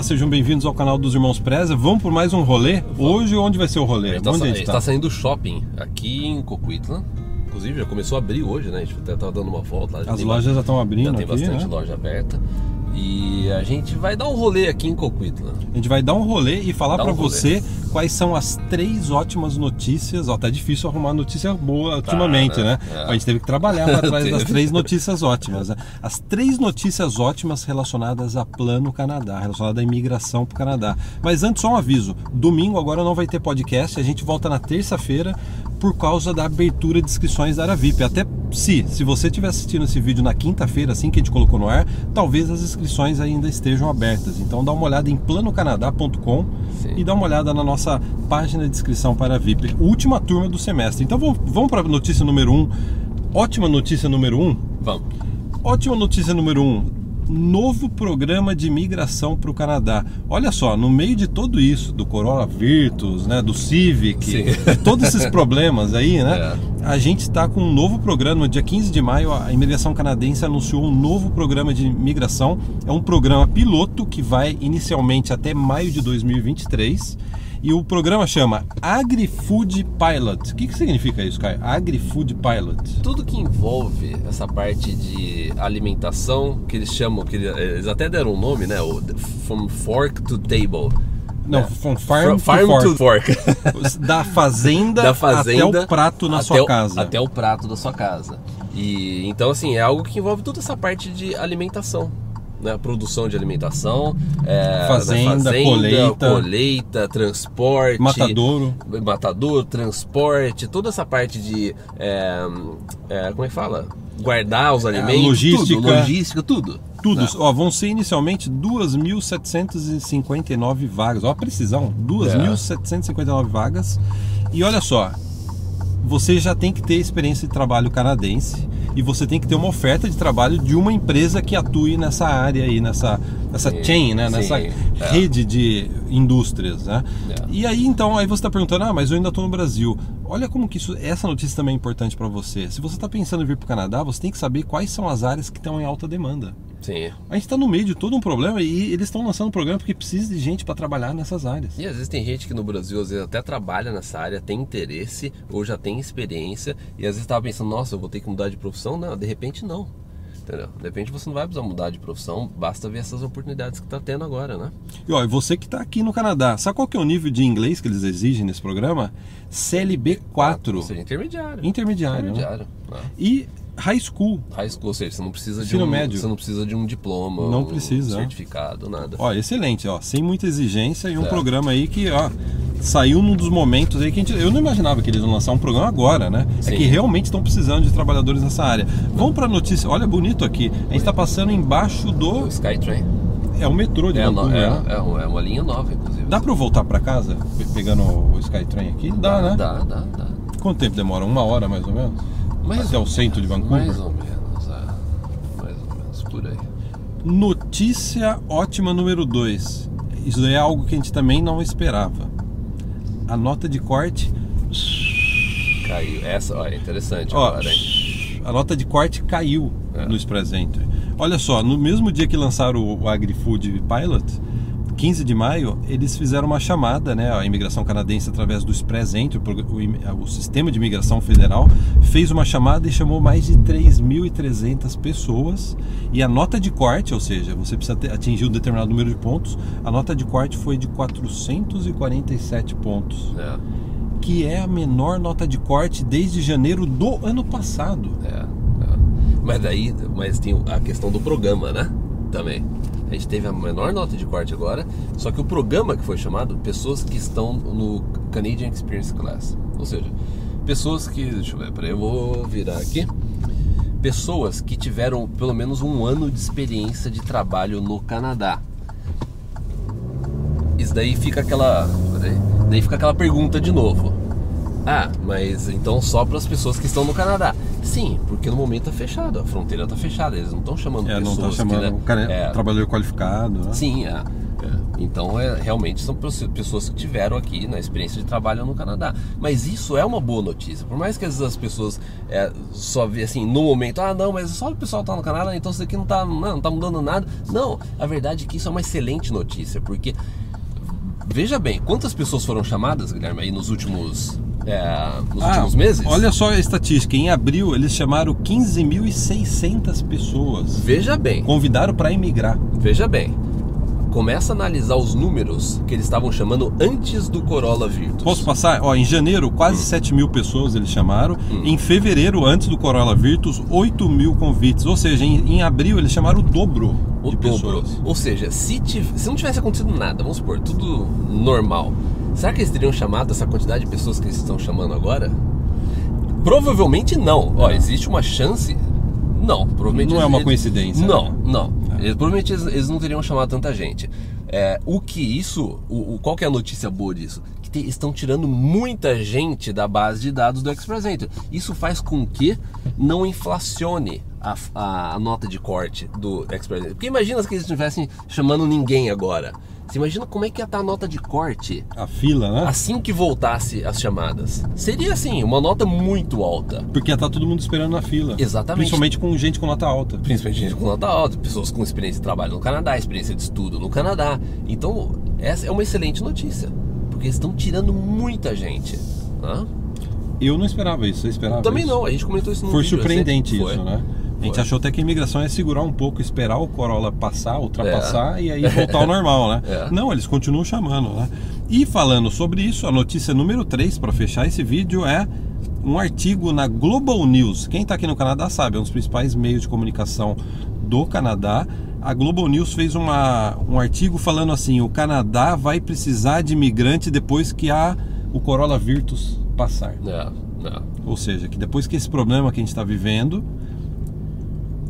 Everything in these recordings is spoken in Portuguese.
Olá, sejam bem-vindos ao canal dos Irmãos Preza. Vamos por mais um rolê? Hoje, onde vai ser o rolê? A gente, tá, onde a gente tá? tá saindo do shopping aqui em Coquitlam. Inclusive já começou a abrir hoje, né? A gente até tava dando uma volta lá. As lojas ba- já estão abrindo já tem aqui, bastante né? loja aberta. E a gente vai dar um rolê aqui em Coquitlam. A gente vai dar um rolê e falar um rolê. você quais são as três ótimas notícias. Ó, tá difícil arrumar notícia boa ultimamente, né? né? É. A gente teve que trabalhar para trás das três notícias ótimas. Né? As três notícias ótimas relacionadas a Plano Canadá, relacionadas à imigração pro Canadá. Mas antes, só um aviso: domingo agora não vai ter podcast, a gente volta na terça-feira por causa da abertura de inscrições da área VIP. Até se, se você estiver assistindo esse vídeo na quinta-feira, assim que a gente colocou no ar, talvez as inscrições ainda estejam abertas. Então dá uma olhada em planocanadá.com e dá uma olhada na nossa página de inscrição para a VIP. Última turma do semestre. Então vamos, vamos para a notícia número 1. Um. Ótima notícia número 1. Um. Vamos. Ótima notícia número 1. Um. Novo programa de imigração para o Canadá. Olha só, no meio de tudo isso, do coronavírus, né, do Civic, todos esses problemas aí, né? É. A gente está com um novo programa. No dia 15 de maio, a imigração canadense anunciou um novo programa de imigração. É um programa piloto que vai inicialmente até maio de 2023. E o programa chama Agri-Food Pilot. O que, que significa isso, Caio? Agri-Food Pilot. Tudo que envolve essa parte de alimentação, que eles chamam, que eles até deram um nome, né? O From Fork to Table. Não, É. from farm, farm to to fork. fork. Da fazenda, da fazenda até o prato na sua o- casa. Até o prato da sua casa. E então assim, é algo que envolve toda essa parte de alimentação. Né, produção de alimentação, é, da Fazenda, colheita. colheita, transporte, Matadouro. matador, transporte, toda essa parte de é, é, como é que fala? Guardar os alimentos, logística. tudo, logística, tudo. Tudo. Né? Ó, vão ser inicialmente 2.759 vagas. Ó, a precisão. 2.759 vagas. E olha só, você já tem que ter experiência de trabalho canadense e você tem que ter uma oferta de trabalho de uma empresa que atue nessa área aí, nessa, nessa Sim, chain, né? sim, nessa é. rede de indústrias, né? É. E aí então, aí você está perguntando, ah, mas eu ainda estou no Brasil. Olha como que isso, essa notícia também é importante para você. Se você está pensando em vir para o Canadá, você tem que saber quais são as áreas que estão em alta demanda. Sim. A gente está no meio de todo um problema e eles estão lançando um programa porque precisa de gente para trabalhar nessas áreas. E às vezes tem gente que no Brasil às vezes até trabalha nessa área, tem interesse ou já tem experiência e às vezes estava pensando, nossa, eu vou ter que mudar de profissão. Não, de repente não. Entendeu? De repente você não vai precisar mudar de profissão, basta ver essas oportunidades que está tendo agora, né? E ó, e você que está aqui no Canadá, sabe qual que é o nível de inglês que eles exigem nesse programa? CLB 4, Ou seja, intermediário. intermediário. né? Intermediário. né? E high school. High school, ou seja, você não precisa Ensino de um, médio. você não precisa de um diploma, Não um precisa, é. certificado, nada. Ó, excelente, ó, sem muita exigência e um É. programa aí que, ó, saiu num dos momentos aí que a gente, eu não imaginava que eles iam lançar um programa agora, né? É Sim. que realmente estão precisando de trabalhadores nessa área. Vamos para notícia. Olha bonito aqui. A gente está passando embaixo do O Skytrain. é o metrô de É, Vancouver, é, né? é, uma- é uma linha nova, inclusive. Dá para eu voltar para casa pe- pegando o Skytrain aqui? Dá, né? Dá, dá, dá. Quanto tempo demora? Uma hora mais ou menos? Mais Até o centro de Vancouver? Mais ou menos, é. Mais ou menos, por aí. Notícia ótima número 2. Isso é algo que a gente também não esperava. A nota de corte. Caiu. Essa, ó, é interessante Ó, agora, hein? a nota de corte caiu É. no Express Entry. Olha só, no mesmo dia que lançaram o AgriFood Pilot, 15 de maio, eles fizeram uma chamada, né? A imigração canadense, através do Express Entry, o o, o sistema de imigração federal, fez uma chamada e chamou mais de 3.300 pessoas. E a nota de corte, ou seja, você precisa ter- atingir um determinado número de pontos, a nota de corte foi de 447 pontos, É, que é a menor nota de corte desde janeiro do ano passado. é, é. Mas daí, mas tem a questão do programa, né? Também. A gente teve a menor nota de corte agora, só que o programa que foi chamado, pessoas que estão no Canadian Experience Class. Ou seja, pessoas que. Deixa eu ver, peraí, eu vou virar aqui. Pessoas que tiveram pelo menos um ano de experiência de trabalho no Canadá. Isso daí fica aquela. peraí, daí fica aquela pergunta de novo. Ah, mas então só para as pessoas que estão no Canadá. Sim, porque no momento tá fechado, a fronteira tá fechada, eles não estão chamando É, não pessoas tá chamando que, né, o cara, é, trabalhador qualificado, né? Sim, é. é. Então, é, realmente são pessoas que tiveram aqui na experiência de trabalho no Canadá. Mas isso é uma boa notícia. Por mais que às vezes as pessoas é, só vê assim, no momento, ah, não, mas só o pessoal tá no Canadá, então isso aqui não tá, não, não tá mudando nada. Não, a verdade é que isso é uma excelente notícia, porque veja bem, quantas pessoas foram chamadas, Guilherme, aí nos últimos é, nos ah, últimos meses? Olha só a estatística. Em abril, eles chamaram 15.600 pessoas. Veja bem. Convidaram para emigrar. Veja bem começa a analisar os números que eles estavam chamando antes do Corolla Virtus. Posso passar? Ó, em janeiro, quase hum. 7 mil pessoas eles chamaram. Hum. Em fevereiro, antes do Corolla Virtus, 8 mil convites. Ou seja, em, em abril eles chamaram o dobro o de dobro. pessoas. Ou seja, se, se não tivesse acontecido nada, vamos supor, tudo normal, será que eles teriam chamado essa quantidade de pessoas que eles estão chamando agora? Provavelmente não. Ó, existe uma chance não, provavelmente. Não é uma coincidência. Não, né? não. Eles, provavelmente eles, eles, não teriam chamado tanta gente. É, o que isso, o, o, qual que é a notícia boa disso? Que te, estão tirando muita gente da base de dados do Express Isso faz com que não inflacione a, a, a nota de corte do Express Porque imagina que eles estivessem chamando ninguém agora. Você imagina como é que ia estar a nota de corte? A fila, né? Assim que voltasse as chamadas. Seria assim, uma nota muito alta. Porque ia estar todo mundo esperando na fila. Exatamente. Principalmente com gente com nota alta. Principalmente gente com nota alta, pessoas com experiência de trabalho no Canadá, experiência de estudo no Canadá. Então, essa é uma excelente notícia. Porque estão tirando muita gente. Né? Eu não esperava isso, você esperava Também isso? não, a gente comentou isso no Foi vídeo, surpreendente isso, foi. né? A gente achou até que a imigração ia segurar um pouco, esperar o Corolla passar, ultrapassar é. e aí voltar ao normal, né? É. Não, eles continuam chamando, né? E falando sobre isso, a notícia número 3 para fechar esse vídeo é um artigo na Global News. Quem está aqui no Canadá sabe, é um dos principais meios de comunicação do Canadá. A Global News fez uma, um artigo falando assim: o Canadá vai precisar de imigrante depois que a, o Corolla Virtus passar. É, é. Ou seja, que depois que esse problema que a gente está vivendo,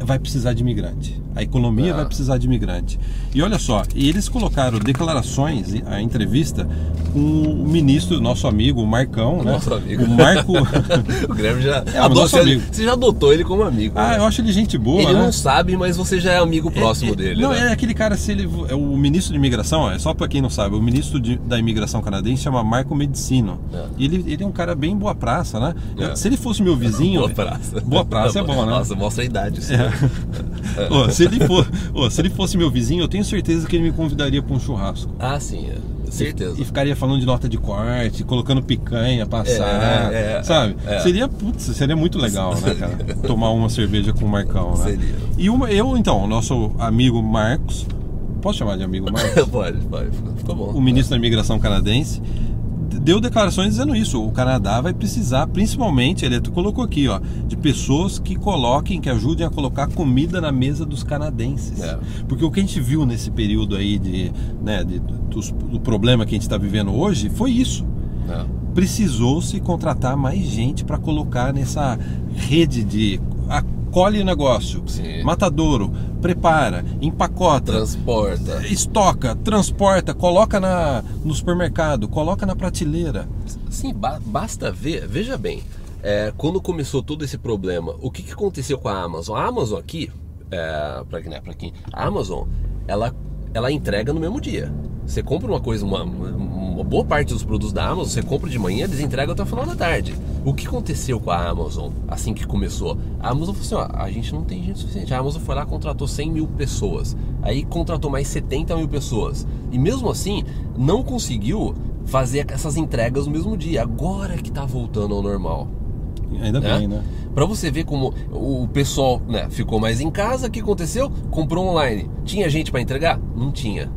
vai precisar de imigrante. A economia ah. vai precisar de imigrante. E olha só, eles colocaram declarações, a entrevista com o ministro, nosso amigo, o Marcão, né? Nosso amigo. O Marco. o Grêmio já. É, nosso amigo. Você já adotou ele como amigo. Ah, né? eu acho ele gente boa. Ele né? não sabe, mas você já é amigo próximo é, é, dele. Não, né? é aquele cara, se ele. É o ministro de imigração, é só para quem não sabe, o ministro de, da imigração canadense chama Marco Medicino. É. E ele, ele é um cara bem boa praça, né? É. Se ele fosse meu vizinho. boa praça. Boa praça é bom, né? Nossa, mostra a idade. Isso, é. Oh, se, ele for, oh, se ele fosse meu vizinho, eu tenho certeza que ele me convidaria para um churrasco. Ah, sim, é. certeza. E, e, ficaria falando de nota de corte, colocando picanha, passar, é, é, sabe? É. Seria, putz, seria muito legal, né, cara? Tomar uma cerveja com o Marcão, né? Seria. E uma, eu, então, nosso amigo Marcos, posso chamar de amigo Marcos? pode, pode, ficou bom. O ministro da imigração canadense, deu declarações dizendo isso. O Canadá vai precisar, principalmente, ele colocou aqui, ó, de pessoas que coloquem, que ajudem a colocar comida na mesa dos canadenses. É. Porque o que a gente viu nesse período aí de, né, de, do, do problema que a gente está vivendo hoje foi isso. É. Precisou-se contratar mais gente para colocar nessa rede de colhe o negócio, Sim. matadouro, prepara, empacota, transporta, estoca, transporta, coloca na, no supermercado, coloca na prateleira. Sim, ba basta ver, veja bem, é, quando começou todo esse problema, o que, que aconteceu com a Amazon? A Amazon aqui, é, para né, quem, a Amazon, ela, ela entrega no mesmo dia. Você compra uma coisa, uma, uma boa parte dos produtos da Amazon, você compra de manhã, eles entregam até o final da tarde. O que aconteceu com a Amazon assim que começou? A Amazon falou assim: ó, a gente não tem gente suficiente. A Amazon foi lá contratou 100 mil pessoas. Aí contratou mais 70 mil pessoas. E mesmo assim, não conseguiu fazer essas entregas no mesmo dia. Agora que tá voltando ao normal. Ainda né? bem, né? Para você ver como o pessoal né, ficou mais em casa, o que aconteceu? Comprou online. Tinha gente para entregar? Não tinha.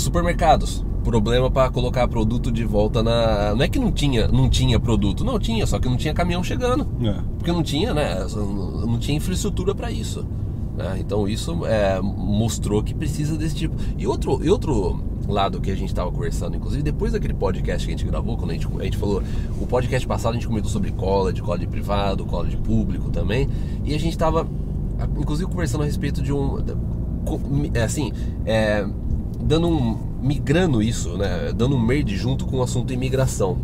Supermercados, problema para colocar produto de volta na. Não é que não tinha, não tinha produto, não tinha, só que não tinha caminhão chegando, é. porque não tinha, né? Não tinha infraestrutura para isso. Né? Então isso é, mostrou que precisa desse tipo. E outro, e outro lado que a gente estava conversando, inclusive depois daquele podcast que a gente gravou, quando a gente, a gente falou, o podcast passado a gente comentou sobre college, college privado, college público também, e a gente estava, inclusive conversando a respeito de um, assim, é, dando um migrando isso, né, dando um merge junto com o assunto imigração.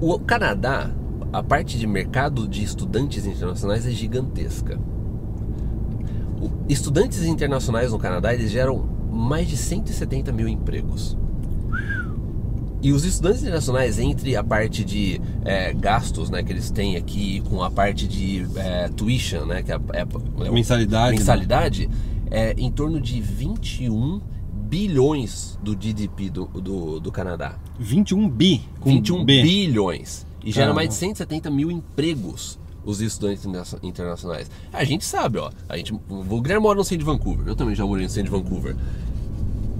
O Canadá, a parte de mercado de estudantes internacionais é gigantesca. O, estudantes internacionais no Canadá eles geram mais de 170 mil empregos. E os estudantes internacionais, entre a parte de é, gastos né, que eles têm aqui, com a parte de é, tuition, né, que é, é mensalidade, mensalidade é em torno de 21 bilhões do GDP do, do, do Canadá. 21 bi? Com 21 B. bilhões. E gera mais de 170 mil empregos os estudantes internacionais. A gente sabe, ó. A gente, o Guilherme mora no centro de Vancouver. Eu também já morei no centro de Vancouver.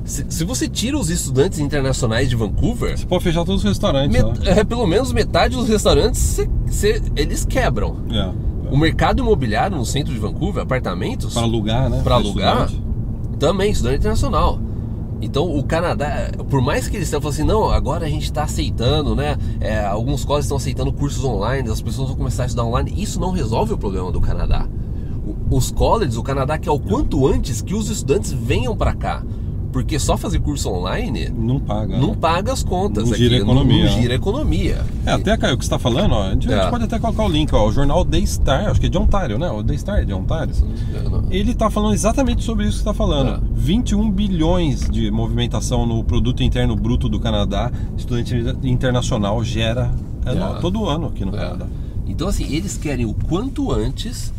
Se, se, você tira os estudantes internacionais de Vancouver. Você pode fechar todos os restaurantes. Met, é, pelo menos metade dos restaurantes cê, cê, eles quebram. É. O mercado imobiliário no centro de Vancouver, apartamentos. Para alugar, né? Para alugar. Estudante. Também, estudante internacional. Então o Canadá, por mais que eles tenham falado assim, não, agora a gente está aceitando, né? É, alguns colleges estão aceitando cursos online, as pessoas vão começar a estudar online. Isso não resolve o problema do Canadá. Os colleges, o Canadá quer o quanto antes que os estudantes venham para cá. Porque só fazer curso online não paga. Não né? paga as contas. Não gira a economia. Não, não gira a economia. É, até Caio, o que você está falando, ó, a, gente, é. a gente pode até colocar o link, ó, o jornal The Star, acho que é de Ontário, né? O The Star é de Ontário. Ele está falando exatamente sobre isso que você está falando. É. 21 bilhões de movimentação no produto interno bruto do Canadá, estudante internacional gera é, é. todo ano aqui no é. Canadá. Então, assim, eles querem o quanto antes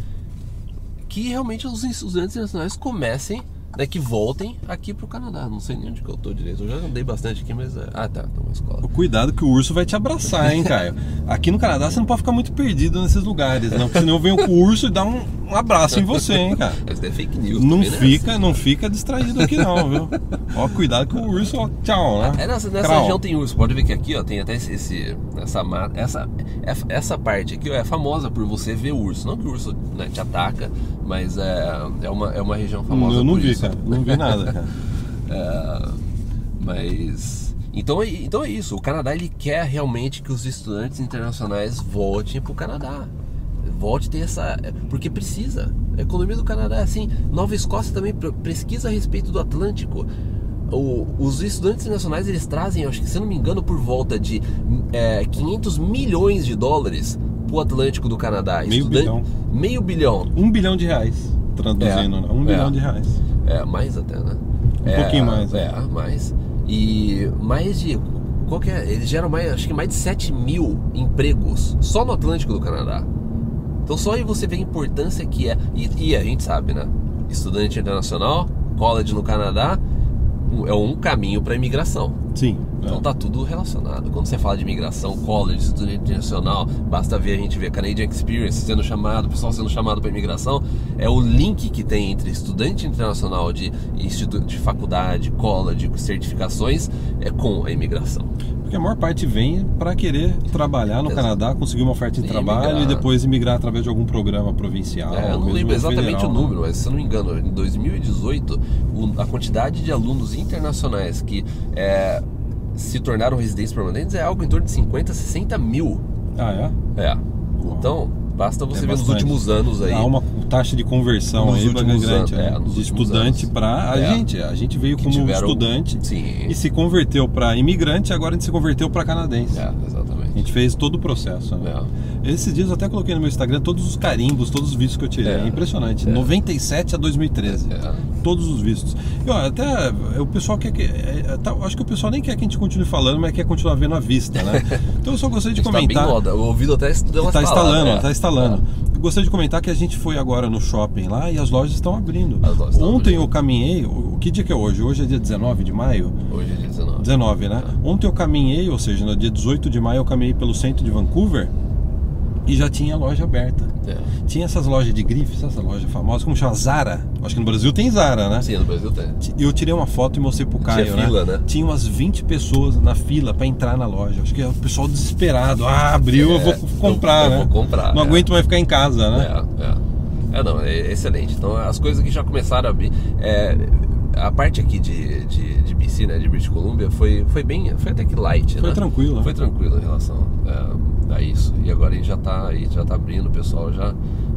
que realmente os estudantes internacionais comecem né, que voltem aqui pro Canadá. Não sei nem onde que eu tô direito. Eu já andei bastante aqui, mas. É... Ah, tá, tô na escola. Cuidado que o urso vai te abraçar, hein, Caio? aqui no Canadá você não pode ficar muito perdido nesses lugares, não, porque senão vem o urso e dá um, um abraço em você, hein, cara. Mas é fake news. Não né? fica, não fica distraído aqui, não, viu? Ó, cuidado que o urso, ó, tchau, né? É, nessa, nessa região tem urso. Pode ver que aqui, ó, tem até esse. esse essa, essa, essa parte aqui ó, é famosa por você ver urso. Não que o urso né, te ataca, mas é, é, uma, é uma região famosa. Eu não vi, isso. cara. Não vi nada, cara. é, mas. Então, então é isso. O Canadá ele quer realmente que os estudantes internacionais voltem para o Canadá. Volte a ter essa. Porque precisa. A economia do Canadá é assim. Nova Escócia também pesquisa a respeito do Atlântico. O, os estudantes internacionais eles trazem, acho que se não me engano, por volta de é, 500 milhões de dólares para o Atlântico do Canadá. Meio Estudante, bilhão. Meio bilhão. Um bilhão de reais, traduzindo, é, né? Um é, bilhão de reais. É, mais até, né? Um é, pouquinho mais. É, é, mais. E mais de. Qual que é? Eles geram mais, acho que mais de 7 mil empregos só no Atlântico do Canadá. Então só aí você vê a importância que é. E, e a gente sabe, né? Estudante internacional, college no Canadá, é um caminho para imigração. Sim. Então é. tá tudo relacionado. Quando você fala de imigração, college, estudante internacional, basta ver a gente ver Canadian Experience sendo chamado, o pessoal sendo chamado para imigração, é o link que tem entre estudante internacional de instituto de faculdade, college, certificações é com a imigração. Porque a maior parte vem para querer trabalhar no Exato. Canadá, conseguir uma oferta de e trabalho emigrar. e depois imigrar através de algum programa provincial. É, eu não lembro exatamente federal, o né? número, mas se eu não me engano, em 2018, a quantidade de alunos internacionais que é, se tornaram residentes permanentes é algo em torno de 50, 60 mil. Ah, é? É. Então, basta você é ver nos últimos anos aí. Há uma taxa de conversão aí grande, anos, é, de estudante para a é. gente. A gente veio como tiveram... estudante Sim. e se converteu para imigrante, agora a gente se converteu para canadense. É, exatamente. A gente fez todo o processo. Né? É. Esses dias eu até coloquei no meu Instagram todos os carimbos, todos os vistos que eu tirei. É. Impressionante. 97 a 2013. Todos os vistos. E ó, até o pessoal quer que. Tá, acho que o pessoal nem quer que a gente continue falando, mas quer continuar vendo a vista, né? Então eu só gostaria de comentar. Tá bem o ouvido até deu uma Está instalando, está instalando. Gostaria de comentar que a gente foi agora no shopping lá e as lojas estão abrindo. Lojas estão Ontem abrindo. eu caminhei, o que dia que é hoje? Hoje é dia 19 de maio? Hoje é dia 19. 19, né? Ontem eu caminhei, ou seja, no dia 18 de maio eu caminhei pelo centro de Vancouver e já tinha loja aberta. É. Tinha essas lojas de grifes, essa loja famosa, como chama? Zara. Acho que no Brasil tem Zara, né? Sim, no Brasil tem. Eu tirei uma foto e mostrei pro Caio, tinha fila, né? Tinha umas 20 pessoas na fila para entrar na loja. Acho que é o pessoal desesperado. Ah, abriu, é, eu vou comprar, eu, né? Eu vou comprar. Não é. aguento mais ficar em casa, né? É, é. É, não, é excelente. Então, as coisas que já começaram a abrir. É, a parte aqui de, de, de BC, né, de British Columbia, foi, foi bem, foi até que light, Foi né? tranquilo. Foi tranquilo em relação é, a isso. E agora a gente já tá, já tá abrindo, o pessoal já,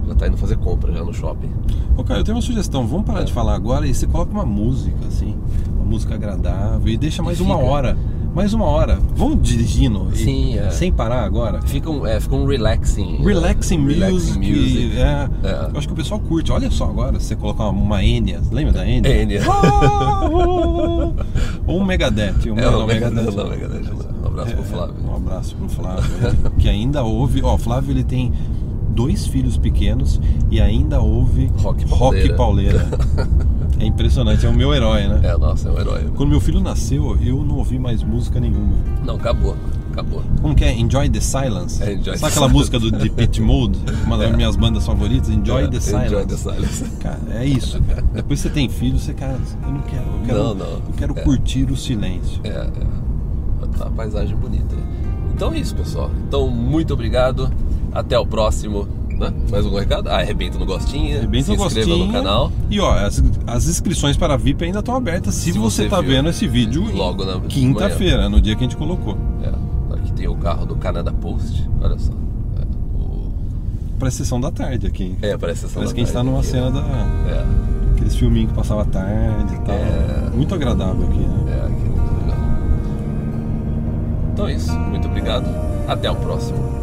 já tá indo fazer compra já no shopping. Ô, cara, eu tenho uma sugestão. Vamos parar é. de falar agora e você coloca uma música, assim, uma música agradável e deixa mais e uma hora mais uma hora. Vamos dirigindo e- Sim, é. sem parar agora. Fica um, é, fica um relaxing. Relaxing é, music. music. É, É. Eu acho que o pessoal curte. Olha só agora, você colocar uma, uma Enya, lembra da Enya? Enya. Ah, Ou um Megadeth. Um, É, o Megadeth, Megadeth. Um abraço pro É, Flávio. Um abraço pro Flávio, que ainda ouve. Ó, o Flávio ele tem dois filhos pequenos e ainda ouve Rock pauleira. pauleira. É impressionante, é o meu herói, né? É, nossa, é um herói. Quando meu filho nasceu, eu não ouvi mais música nenhuma. Não, acabou. Acabou. Como que é? Enjoy the Silence. É, Enjoy Sabe the aquela Silence. música do de Pit Mode? Uma das É. minhas bandas favoritas, Enjoy É, the Silence. Enjoy the silence. Cara, é isso. cara. Depois você tem filho, você, cara, eu não quero. Eu quero, Não, não. Eu quero É. curtir o silêncio. É, é. Tá a paisagem bonita. Então é isso, pessoal. Então, muito obrigado. Até o próximo. Né? Mais algum recado? Ah, arrebenta no gostinho. Arrebenta se inscreva gostinho. no canal. E ó, as, as inscrições para a VIP ainda estão abertas se, Se você tá viu vendo esse vídeo logo na quinta-feira, no dia que a gente colocou. É. Aqui tem o carro do Canada Post. Olha só. É, o- Pra sessão da tarde aqui. é parece, a sessão Parece da que a gente tá tarde numa aqui, cena né? da. É, Aqueles filminhos que passava à tarde e tal. É. Muito agradável aqui, né? é, aqui. Então é isso. Muito obrigado. Até o próximo.